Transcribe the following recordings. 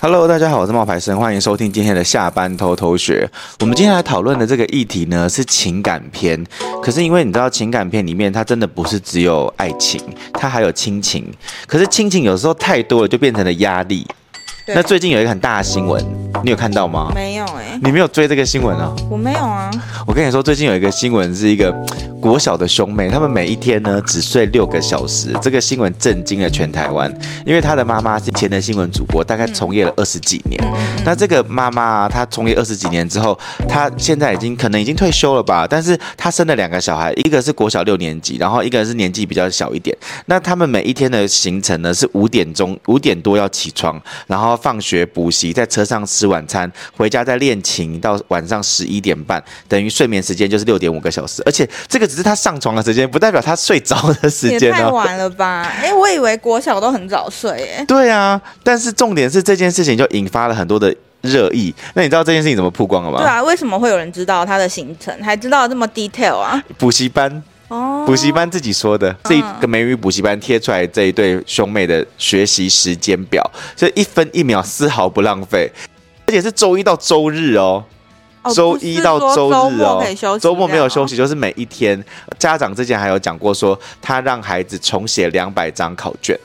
Hello，大家好，我是冒牌生，欢迎收听今天的下班偷偷学。我们今天来讨论的这个议题呢是情感片，可是因为你知道情感片里面它真的不是只有爱情，它还有亲情。可是亲情有时候太多了，就变成了压力。那最近有一个很大的新闻，你有看到吗？没有哎、欸，你没有追这个新闻啊？我没有啊。我跟你说，最近有一个新闻是一个国小的兄妹，他们每一天呢只睡六个小时。这个新闻震惊了全台湾，因为他的妈妈是前的新闻主播，大概从业了二十几年。嗯、那这个妈妈啊，她从业二十几年之后，她现在已经可能已经退休了吧？但是她生了两个小孩，一个是国小六年级，然后一个是年纪比较小一点。那他们每一天的行程呢是五点钟五点多要起床，然后。放学补习，在车上吃晚餐，回家再练琴，到晚上十一点半，等于睡眠时间就是六点五个小时。而且这个只是他上床的时间，不代表他睡着的时间。也太晚了吧？哎、欸，我以为国小都很早睡。哎，对啊，但是重点是这件事情就引发了很多的热议。那你知道这件事情怎么曝光了吗？对啊，为什么会有人知道他的行程，还知道这么 detail 啊？补习班。哦，补习班自己说的，这一个美语补习班贴出来这一对兄妹的学习时间表，所以一分一秒丝毫不浪费，而且是周一到周日哦，周一到周日哦，周末没有休息，就是每一天。家长之前还有讲过说，他让孩子重写两百张考卷，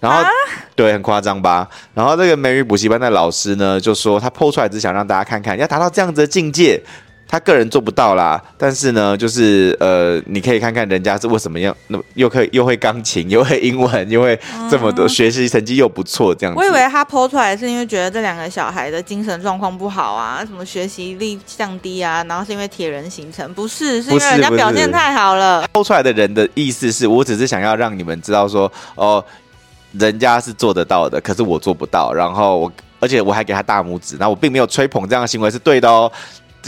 然后对，很夸张吧？然后这个美语补习班的老师呢，就说他 po 出来只想让大家看看，要达到这样子的境界。他个人做不到啦，但是呢，就是呃，你可以看看人家是为什么样，那么又可以又会钢琴，又会英文，又会这么多、嗯、学习成绩又不错，这样子。我以为他 po 出来是因为觉得这两个小孩的精神状况不好啊，什么学习力降低啊，然后是因为铁人形成，不是，是因为人家表现太好了。po 出来的人的意思是我只是想要让你们知道说，哦，人家是做得到的，可是我做不到，然后我而且我还给他大拇指，那我并没有吹捧这样的行为是对的哦。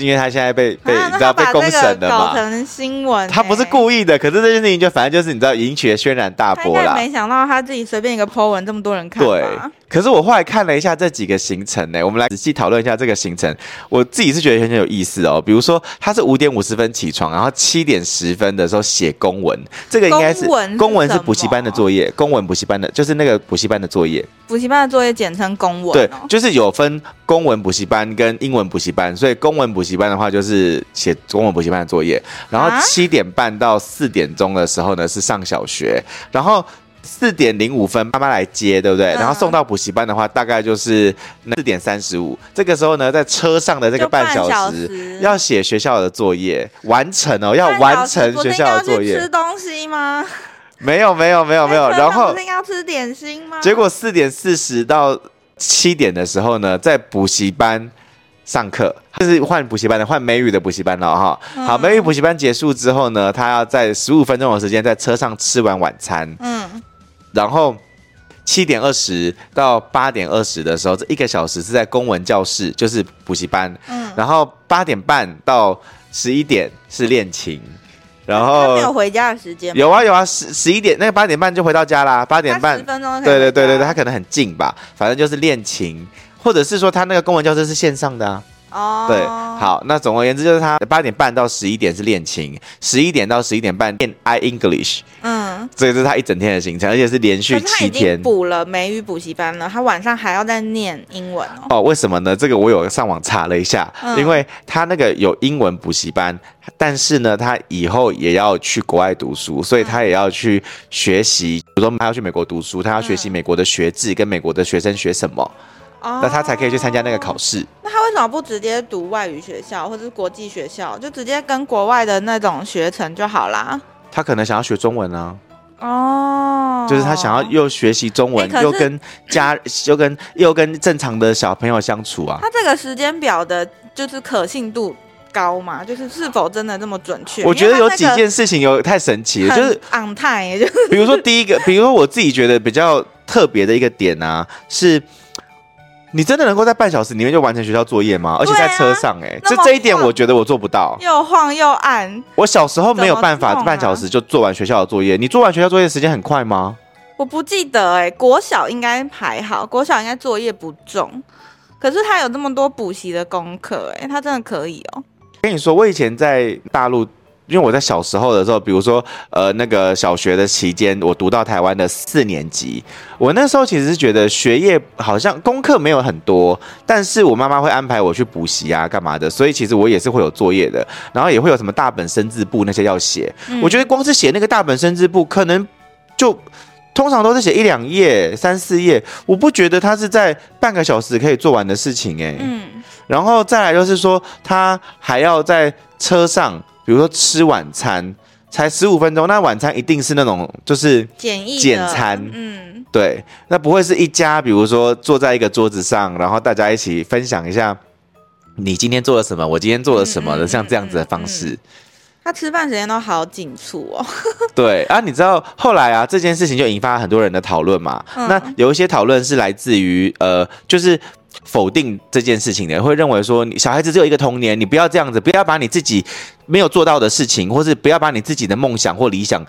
因为他现在被被你知道被公审了嘛，搞成新闻。他不是故意的，可是这件事情就反正就是你知道引起了轩然大波啦。没想到他自己随便一个 po 文，这么多人看。对。可是我后来看了一下这几个行程呢，我们来仔细讨论一下这个行程。我自己是觉得很有意思哦。比如说他是五点五十分起床，然后七点十分的时候写公文，这个应该是公文是补习班的作业，公文补习班的就是那个补习班的作业。补习班的作业简称公文。对，就是有分公文补习班跟英文补习班，所以公文补习班的话就是写公文补习班的作业，然后七点半到四点钟的时候呢是上小学，然后。四点零五分，妈妈来接，对不对？然后送到补习班的话，大概就是四点三十五。这个时候呢，在车上的这个半小时，小时要写学校的作业，完成哦，要完成学校的作业。吃东西吗？没有，没有，没有，没有。然后要吃点心吗？结果四点四十到七点的时候呢，在补习班上课，就是换补习班的，换美语的补习班了哈。好，美语补习班结束之后呢，他要在十五分钟的时间在车上吃完晚餐。嗯。然后七点二十到八点二十的时候，这一个小时是在公文教室，就是补习班。嗯。然后八点半到十一点是练琴。然后他没有回家的时间。有啊有啊，十十一点那个八点半就回到家啦。八点半十分钟。对对对对对，他可能很近吧，反正就是练琴，或者是说他那个公文教室是线上的啊。哦，对，好，那总而言之就是他八点半到十一点是练琴，十一点到十一点半练 I English，嗯，这个是他一整天的行程，而且是连续七天。补了美语补习班了，他晚上还要再念英文哦。哦，为什么呢？这个我有上网查了一下，嗯、因为他那个有英文补习班，但是呢，他以后也要去国外读书，所以他也要去学习，比如说他要去美国读书，他要学习美国的学制跟美国的学生学什么。那他才可以去参加那个考试。那他为什么不直接读外语学校或者是国际学校，就直接跟国外的那种学程就好啦？他可能想要学中文啊。哦，就是他想要又学习中文，又跟家又跟又跟正常的小朋友相处啊。他这个时间表的，就是可信度高嘛？就是是否真的这么准确？我觉得有几件事情有太神奇了，就是 on time，就是比如说第一个，比如说我自己觉得比较特别的一个点啊，是。你真的能够在半小时里面就完成学校作业吗？而且在车上、欸，哎，这这一点我觉得我做不到。又晃又暗。我小时候没有办法半小时就做完学校的作业。你做完学校作业时间很快吗？我不记得、欸，哎，国小应该还好，国小应该作业不重。可是他有这么多补习的功课，哎，他真的可以哦。跟你说，我以前在大陆因为我在小时候的时候，比如说呃那个小学的期间，我读到台湾的四年级，我那时候其实是觉得学业好像功课没有很多，但是我妈妈会安排我去补习啊干嘛的，所以其实我也是会有作业的，然后也会有什么大本生字簿那些要写。嗯、我觉得光是写那个大本生字簿，可能就通常都是写一两页、三四页，我不觉得他是在半个小时可以做完的事情诶、欸。嗯，然后再来就是说，他还要在车上。比如说吃晚餐才十五分钟，那晚餐一定是那种就是简易简餐，嗯，对，那不会是一家，比如说坐在一个桌子上，然后大家一起分享一下你今天做了什么，我今天做了什么的，嗯、像这样子的方式。他吃饭时间都好紧促哦。对啊，你知道后来啊，这件事情就引发很多人的讨论嘛。嗯、那有一些讨论是来自于呃，就是。否定这件事情的，会认为说，你小孩子只有一个童年，你不要这样子，不要把你自己没有做到的事情，或是不要把你自己的梦想或理想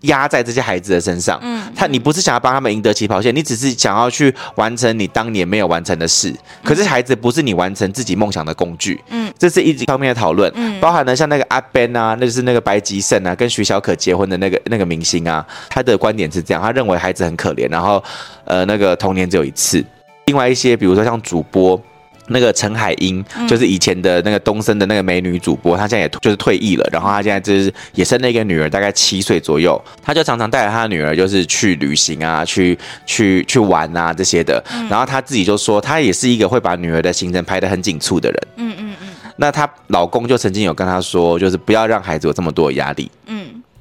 压在这些孩子的身上。嗯，他你不是想要帮他们赢得起跑线，你只是想要去完成你当年没有完成的事。可是孩子不是你完成自己梦想的工具。嗯，这是一方面的讨论。嗯，包含了像那个阿 Ben 啊，那就是那个白吉胜啊，跟徐小可结婚的那个那个明星啊，他的观点是这样，他认为孩子很可怜，然后呃，那个童年只有一次。另外一些，比如说像主播那个陈海英，就是以前的那个东森的那个美女主播，她现在也就是退役了。然后她现在就是也生了一个女儿，大概七岁左右。她就常常带着她的女儿，就是去旅行啊，去去去玩啊这些的。然后她自己就说，她也是一个会把女儿的行程排得很紧促的人。嗯嗯嗯。那她老公就曾经有跟她说，就是不要让孩子有这么多的压力。嗯。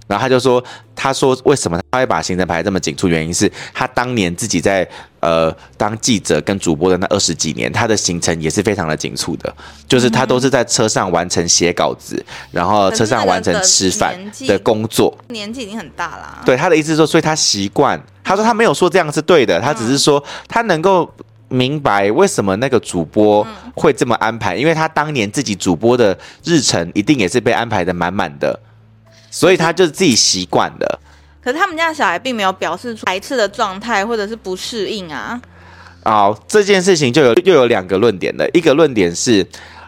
然后他就说：“他说为什么他会把行程排这么紧促？原因是他当年自己在呃当记者跟主播的那二十几年，他的行程也是非常的紧凑的，就是他都是在车上完成写稿子，然后车上完成吃饭的工作。年纪已经很大了。对，他的意思是说，所以他习惯。他说他没有说这样是对的，他只是说他能够明白为什么那个主播会这么安排，因为他当年自己主播的日程一定也是被安排的满满的。”所以他就是自己习惯的，可是他们家的小孩并没有表示出排斥的状态，或者是不适应啊。好，这件事情就有又有两个论点的。一个论点是，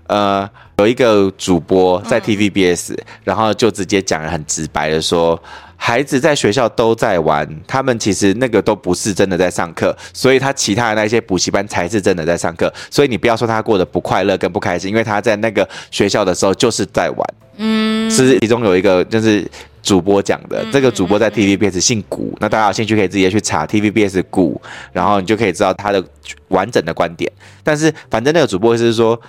呃，有一个主播在 TVBS，嗯，然后就直接讲得很直白的说，孩子在学校都在玩，他们其实那个都不是真的在上课，所以他其他的那些补习班才是真的在上课。所以你不要说他过得不快乐跟不开心，因为他在那个学校的时候就是在玩。嗯，是其中有一个就是主播讲的，嗯、这个主播在 TVBS 姓古，那大家有兴趣可以直接去查 TVBS 古，然后你就可以知道他的完整的观点。但是反正那个主播是说，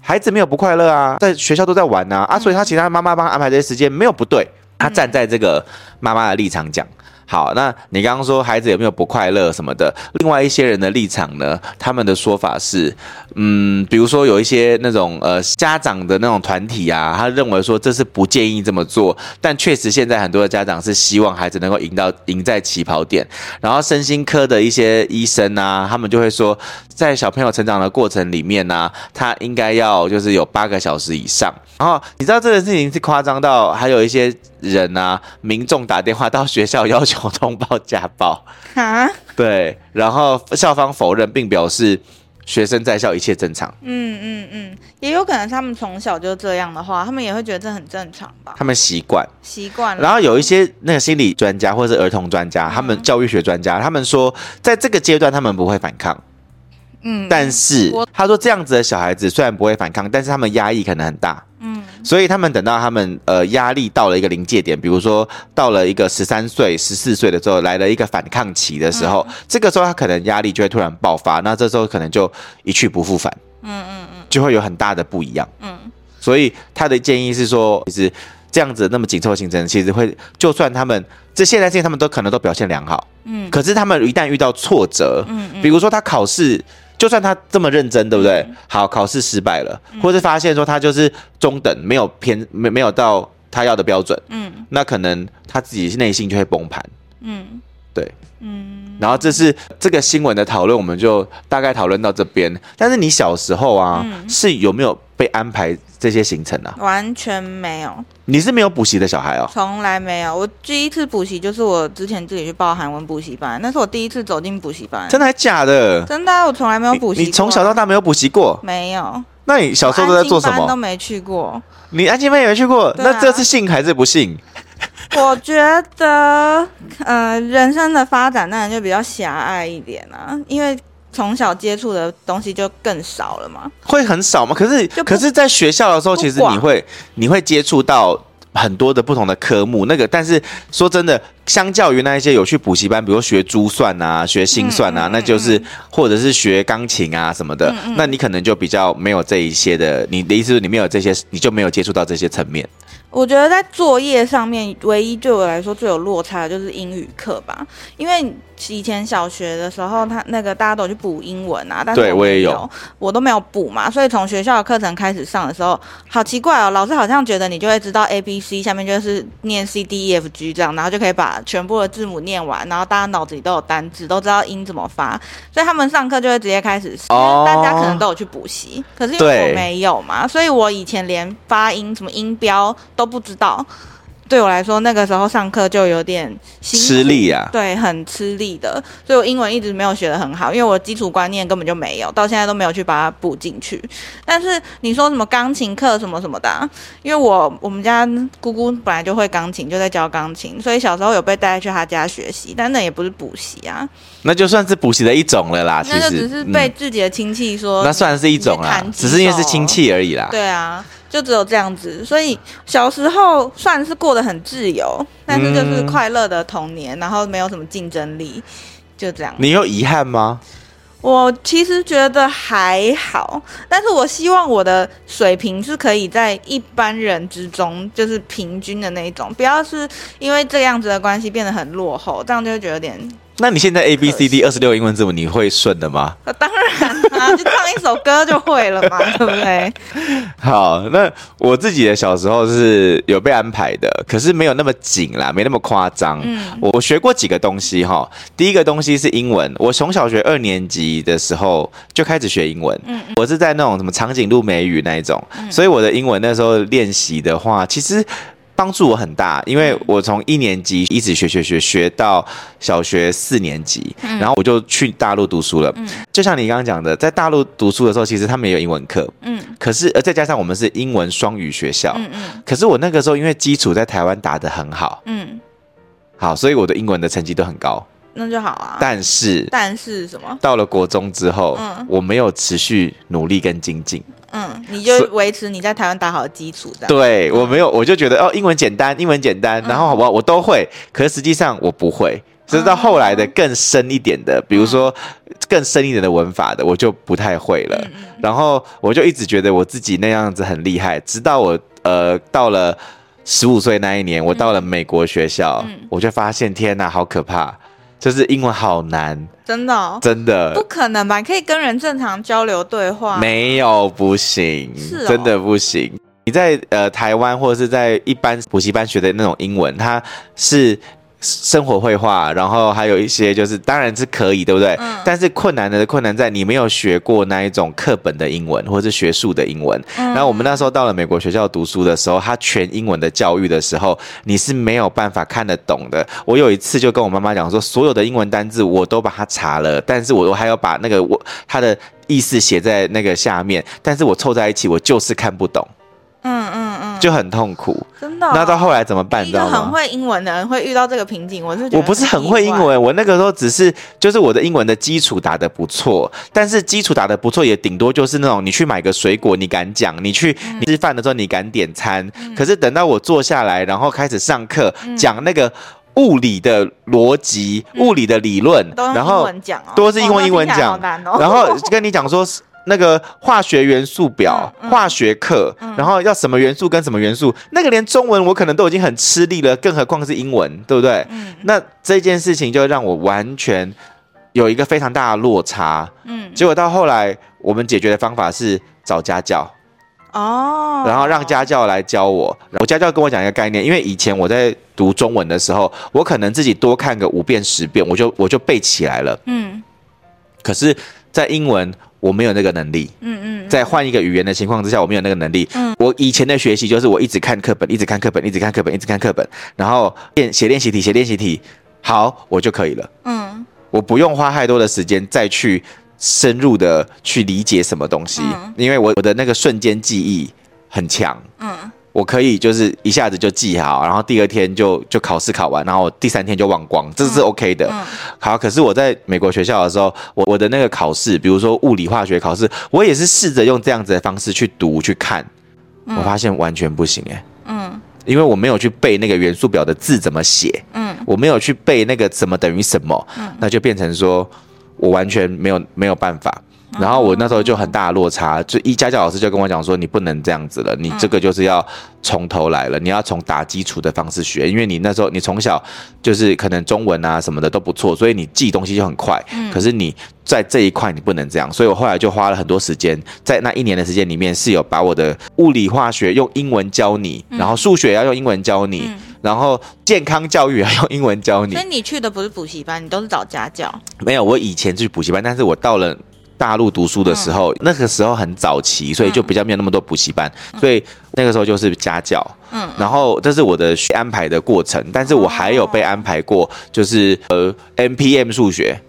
孩子没有不快乐啊，在学校都在玩啊，啊，所以他其他妈妈帮他安排这些时间没有不对，他站在这个妈妈的立场讲。好，那你刚刚说孩子有没有不快乐什么的？另外一些人的立场呢？他们的说法是，嗯，比如说有一些那种呃家长的那种团体啊，他认为说这是不建议这么做，但确实现在很多的家长是希望孩子能够赢到赢在起跑点。然后身心科的一些医生啊，他们就会说，在小朋友成长的过程里面呢、啊，他应该要就是有八个小时以上。然后你知道这个事情是夸张到还有一些。人啊，民众打电话到学校要求通报家暴啊，对，然后校方否认，并表示学生在校一切正常。嗯嗯嗯，也有可能他们从小就这样的话，他们也会觉得这很正常吧？他们习惯，习惯了。然后有一些那个心理专家或者是儿童专家，他们教育学专家，他们说，在这个阶段他们不会反抗。嗯，但是他说这样子的小孩子虽然不会反抗，但是他们压抑可能很大。嗯所以他们等到他们呃压力到了一个临界点，比如说到了一个十三岁、十四岁的时候，来了一个反抗期的时候，嗯、这个时候他可能压力就会突然爆发，那这时候可能就一去不复返，嗯嗯嗯，就会有很大的不一样，嗯。所以他的建议是说，其实这样子那么紧凑的行程，其实会就算他们这现在这些他们都可能都表现良好，嗯，可是他们一旦遇到挫折，嗯嗯，比如说他考试。就算他这么认真，对不对？好，考试失败了，或是发现说他就是中等，没有偏，没没有到他要的标准，嗯，那可能他自己内心就会崩盘，嗯，对，嗯，然后这是这个新闻的讨论，我们就大概讨论到这边。但是你小时候啊，是有没有被安排这些行程啊？完全没有。你是没有补习的小孩哦？从来没有。我第一次补习就是我之前自己去报韩文补习班，那是我第一次走进补习班。真的还假的？真的，我从来没有补习。你从小到大没有补习过？没有。那你小时候都在做什么？都没去过。你安亲班也没去过？啊、那这是信还是不信？我觉得，呃，人生的发展当然就比较狭隘一点啊，因为从小接触的东西就更少了嘛。会很少吗？可是，可是在学校的时候，其实你会你会接触到。很多的不同的科目，那个，但是说真的，相较于那一些有去补习班，比如学珠算啊、学心算啊，嗯嗯嗯、那就是或者是学钢琴啊什么的，那你可能就比较没有这一些的。你的意思是，你没有这些，你就没有接触到这些层面。我觉得在作业上面，唯一对我来说最有落差的就是英语课吧，因为以前小学的时候，他那个大家都去补英文啊，但是我也有，我都没有补嘛，所以从学校的课程开始上的时候，好奇怪哦，老师好像觉得你就会知道 A B C，下面就是念 C D E F G 这样，然后就可以把全部的字母念完，然后大家脑子里都有单字，都知道音怎么发，所以他们上课就会直接开始，哦、大家可能都有去补习，可是因为我没有嘛，所以我以前连发音什么音标。都不知道，对我来说，那个时候上课就有点吃力啊，对，很吃力的，所以我英文一直没有学得很好，因为我基础观念根本就没有，到现在都没有去把它补进去。但是你说什么钢琴课什么什么的啊，因为我我们家姑姑本来就会钢琴，就在教钢琴，所以小时候有被带去她家学习，但那也不是补习啊，那就算是补习的一种了啦。其实那就只是被自己的亲戚说，那算是一种啦，只是因为是亲戚而已啦。对啊。就只有这样子，所以小时候算是过得很自由，但是就是快乐的童年，然后没有什么竞争力，就这样。你有遗憾吗？我其实觉得还好，但是我希望我的水平是可以在一般人之中，就是平均的那一种，不要是因为这样子的关系变得很落后，这样就会觉得有点。那你现在 A B C D 二十六英文字母你会顺的吗？当然啊，就唱一首歌就会了嘛，对不对？好，那我自己的小时候是有被安排的，可是没有那么紧啦，没那么夸张。嗯，我学过几个东西哈。第一个东西是英文，我从小学二年级的时候就开始学英文。嗯，我是在那种什么长颈鹿美语那一种，所以我的英文那时候练习的话，其实。帮助我很大，因为我从一年级一直学学学学到小学四年级，嗯、然后我就去大陆读书了。嗯、就像你刚刚讲的，在大陆读书的时候，其实他们也有英文课。嗯，可是呃再加上我们是英文双语学校。嗯嗯。可是我那个时候因为基础在台湾打得很好。嗯。好，所以我的英文的成绩都很高。那就好啊。但是。但是什么？到了国中之后，嗯、我没有持续努力跟精进。嗯，你就维持你在台湾打好的基础的。对，我没有，我就觉得哦，英文简单，英文简单，然后我我都会，可是实际上我不会。直到后来的更深一点的，比如说更深一点的文法的，我就不太会了。然后我就一直觉得我自己那样子很厉害，直到我呃到了十五岁那一年，我到了美国学校，我就发现天哪，好可怕。就是英文好难，真的，哦，真的不可能吧？可以跟人正常交流对话？没有，不行，是哦，真的不行。你在呃台湾或者是在一般补习班学的那种英文，它是。生活绘画，然后还有一些就是，当然是可以，对不对？嗯。但是困难的困难在你没有学过那一种课本的英文，或者是学术的英文。嗯。然后我们那时候到了美国学校读书的时候，他全英文的教育的时候，你是没有办法看得懂的。我有一次就跟我妈妈讲说，所有的英文单字我都把它查了，但是我我还要把那个我它的意思写在那个下面，但是我凑在一起，我就是看不懂。嗯，就很痛苦，真的、哦。那到后来怎么办？一个很会英文的人会遇到这个瓶颈，我是觉得我不是很会英文，我那个时候只是就是我的英文的基础打得不错，但是基础打得不错也顶多就是那种你去买个水果你敢讲，你去你吃饭的时候你敢点餐，嗯、可是等到我坐下来然后开始上课讲那个物理的逻辑、嗯、物理的理论，然后都是英文英文讲，哦、然后跟你讲说。那个化学元素表、嗯嗯、化学课，嗯、然后要什么元素跟什么元素，那个连中文我可能都已经很吃力了，更何况是英文，对不对？嗯、那这件事情就让我完全有一个非常大的落差。嗯，结果到后来，我们解决的方法是找家教。哦，然后让家教来教我。我家教跟我讲一个概念，因为以前我在读中文的时候，我可能自己多看个五遍十遍，我就我就背起来了。嗯，可是，在英文。我没有那个能力，嗯嗯，在换一个语言的情况之下，我没有那个能力。嗯，我以前的学习就是我一直看课本，一直看课本，一直看课本，一直看课本，然后练写练习题，写练习题，好，我就可以了。嗯，我不用花太多的时间再去深入的去理解什么东西，嗯、因为我我的那个瞬间记忆很强。嗯。我可以就是一下子就记好，然后第二天就就考试考完，然后第三天就忘光，这是 OK 的。嗯嗯、好，可是我在美国学校的时候，我我的那个考试，比如说物理化学考试，我也是试着用这样子的方式去读去看，嗯、我发现完全不行哎。嗯，因为我没有去背那个元素表的字怎么写，嗯，我没有去背那个什么等于什么，嗯，那就变成说我完全没有没有办法。然后我那时候就很大的落差，就一家教老师就跟我讲说，你不能这样子了，你这个就是要从头来了，你要从打基础的方式学，因为你那时候你从小就是可能中文啊什么的都不错，所以你记东西就很快。可是你在这一块你不能这样，所以我后来就花了很多时间，在那一年的时间里面是有把我的物理化学用英文教你，然后数学要用英文教你，然后健康教育要用英文教你。所以你去的不是补习班，你都是找家教？没有，我以前去补习班，但是我到了。大陆读书的时候，嗯、那个时候很早期，所以就比较没有那么多补习班，嗯、所以那个时候就是家教。嗯，然后这是我的学安排的过程，但是我还有被安排过，就是呃 MPM 数学。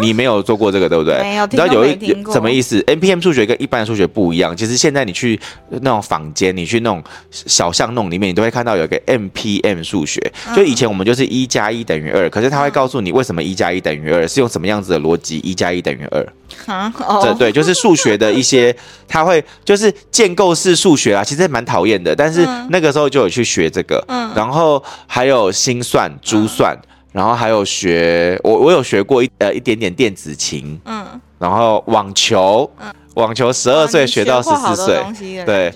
你没有做过这个，对不对？没有。你知道有一什么意思？NPM 数学跟一般的数学不一样。其实现在你去那种坊间，你去那种小巷弄里面，你都会看到有一个 NPM 数学。就以前我们就是一加一等于二，可是他会告诉你为什么一加一等于二，是用什么样子的逻辑一加一等于二。啊，对对，就是数学的一些，他会就是建构式数学啊，其实蛮讨厌的。但是那个时候就有去学这个，然后还有心算、珠算。然后还有学我我有学过一呃一点点电子琴，嗯，然后网球，嗯，网球十二岁学到十四岁，对，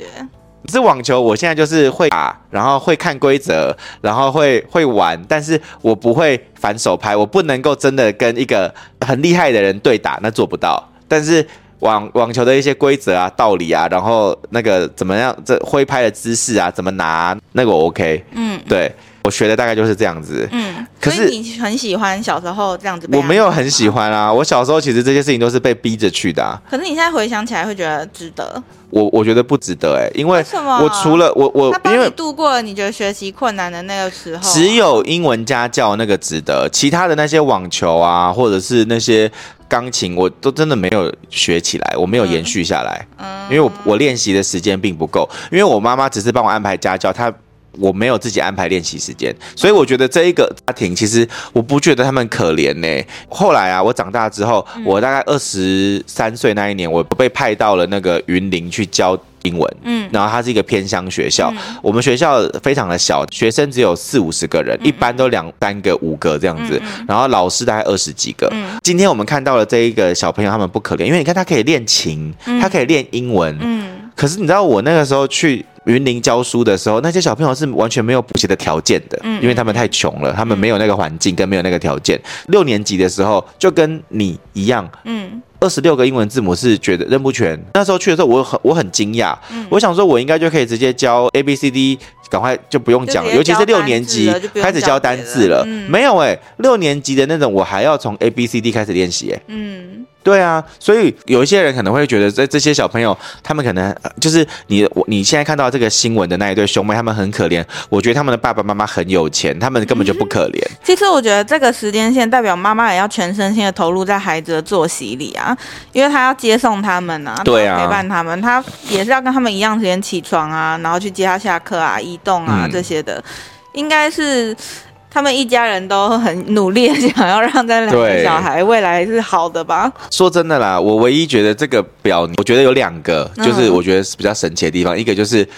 是网球，我现在就是会打，然后会看规则，然后会会玩，但是我不会反手拍，我不能够真的跟一个很厉害的人对打，那做不到。但是网网球的一些规则啊、道理啊，然后那个怎么样，这挥拍的姿势啊，怎么拿，那个我 OK，嗯，对。我学的大概就是这样子，嗯，可是你很喜欢小时候这样子？我没有很喜欢啊，我小时候其实这些事情都是被逼着去的啊。可是你现在回想起来会觉得值得？我我觉得不值得哎，因为我除了我我，因为度过了你觉得学习困难的那个时候，只有英文家教那个值得，其他的那些网球啊，或者是那些钢琴，我都真的没有学起来，我没有延续下来，嗯，因为我我练习的时间并不够，因为我妈妈只是帮我安排家教，她。我没有自己安排练习时间，所以我觉得这一个家庭其实我不觉得他们可怜呢。后来啊，我长大之后，我大概二十三岁那一年，我被派到了那个云林去教英文。嗯，然后它是一个偏乡学校，我们学校非常的小，学生只有四五十个人，一般都两三个、五个这样子，然后老师大概二十几个。今天我们看到了这一个小朋友，他们不可怜，因为你看他可以练琴，他可以练英文。嗯，可是你知道我那个时候去。云林教书的时候，那些小朋友是完全没有补习的条件的，嗯，因为他们太穷了，他们没有那个环境跟没有那个条件。六年级的时候就跟你一样，嗯，二十六个英文字母是觉得认不全。那时候去的时候，我很我很惊讶，我想说我应该就可以直接教 A B C D。赶快就不用讲了，尤其是六年级开始教单字了，嗯、没有哎、欸，六年级的那种我还要从 A B C D 开始练习哎，嗯，对啊，所以有一些人可能会觉得这这些小朋友，他们可能就是你我你现在看到这个新闻的那一对兄妹，他们很可怜，我觉得他们的爸爸妈妈很有钱，他们根本就不可怜。其实我觉得这个时间线代表妈妈也要全身心的投入在孩子的作息里啊，因为他要接送他们啊，对啊，陪伴他们，他也是要跟他们一样时间起床啊，然后去接他下课啊，移。动啊，这些的，应该是他们一家人都很努力，想要让这两个小孩未来是好的吧？说真的啦，我唯一觉得这个表，我觉得有两个，就是我觉得是比较神奇的地方。嗯、一个就是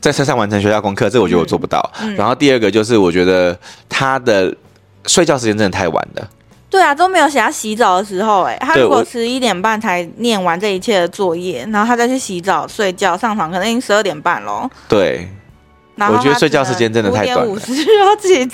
在车上完成学校功课，这个我觉得我做不到。嗯嗯、然后第二个就是我觉得他的睡觉时间真的太晚了。对啊，都没有写他洗澡的时候。哎，他如果十一点半才念完这一切的作业，然后他再去洗澡、睡觉、上床，可能已经十二点半喽。对。我觉得睡觉时间真的太短了，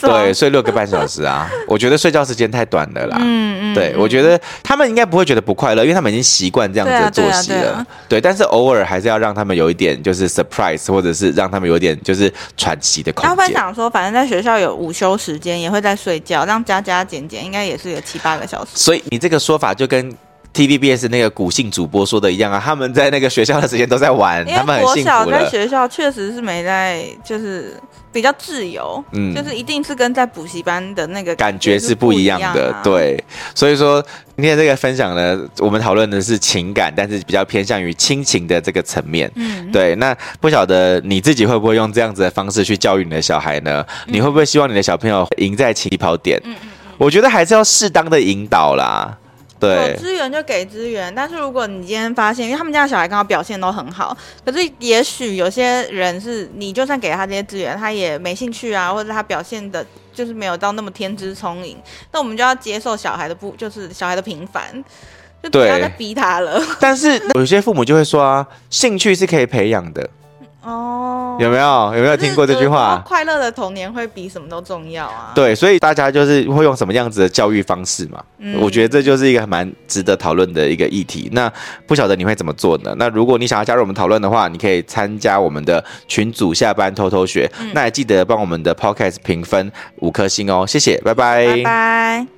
对，睡六个半小时啊！我觉得睡觉时间太短了啦。嗯嗯，对，我觉得他们应该不会觉得不快乐，因为他们已经习惯这样子的作息了。对，但是偶尔还是要让他们有一点就是 surprise，或者是让他们有点就是喘息的空间。他会想说，反正在学校有午休时间，也会在睡觉，让加加减减，应该也是有七八个小时。所以你这个说法就跟。TVBS 那个古姓主播说的一样啊，他们在那个学校的时间都在玩，他们很幸福。在学校确实是没在，就是比较自由，嗯，就是一定是跟在补习班的那个感觉是不一样的，啊、对。所以说今天这个分享呢，我们讨论的是情感，但是比较偏向于亲情的这个层面，嗯，对。那不晓得你自己会不会用这样子的方式去教育你的小孩呢？嗯、你会不会希望你的小朋友赢在起跑点？嗯嗯，我觉得还是要适当的引导啦。对，资源就给资源，但是如果你今天发现，因为他们家的小孩刚好表现都很好，可是也许有些人是你就算给他这些资源，他也没兴趣啊，或者他表现的就是没有到那么天资聪颖，那我们就要接受小孩的不，就是小孩的平凡，就不要再逼他了。但是有些父母就会说啊，兴趣是可以培养的。哦，有没有有没有听过这句话？快乐的童年会比什么都重要啊！对，所以大家就是会用什么样子的教育方式嘛？嗯，我觉得这就是一个蛮值得讨论的一个议题。那不晓得你会怎么做呢？那如果你想要加入我们讨论的话，你可以参加我们的群组，下班偷偷学。嗯，那也记得帮我们的 Podcast 评分五颗星哦，谢谢，拜拜，拜拜。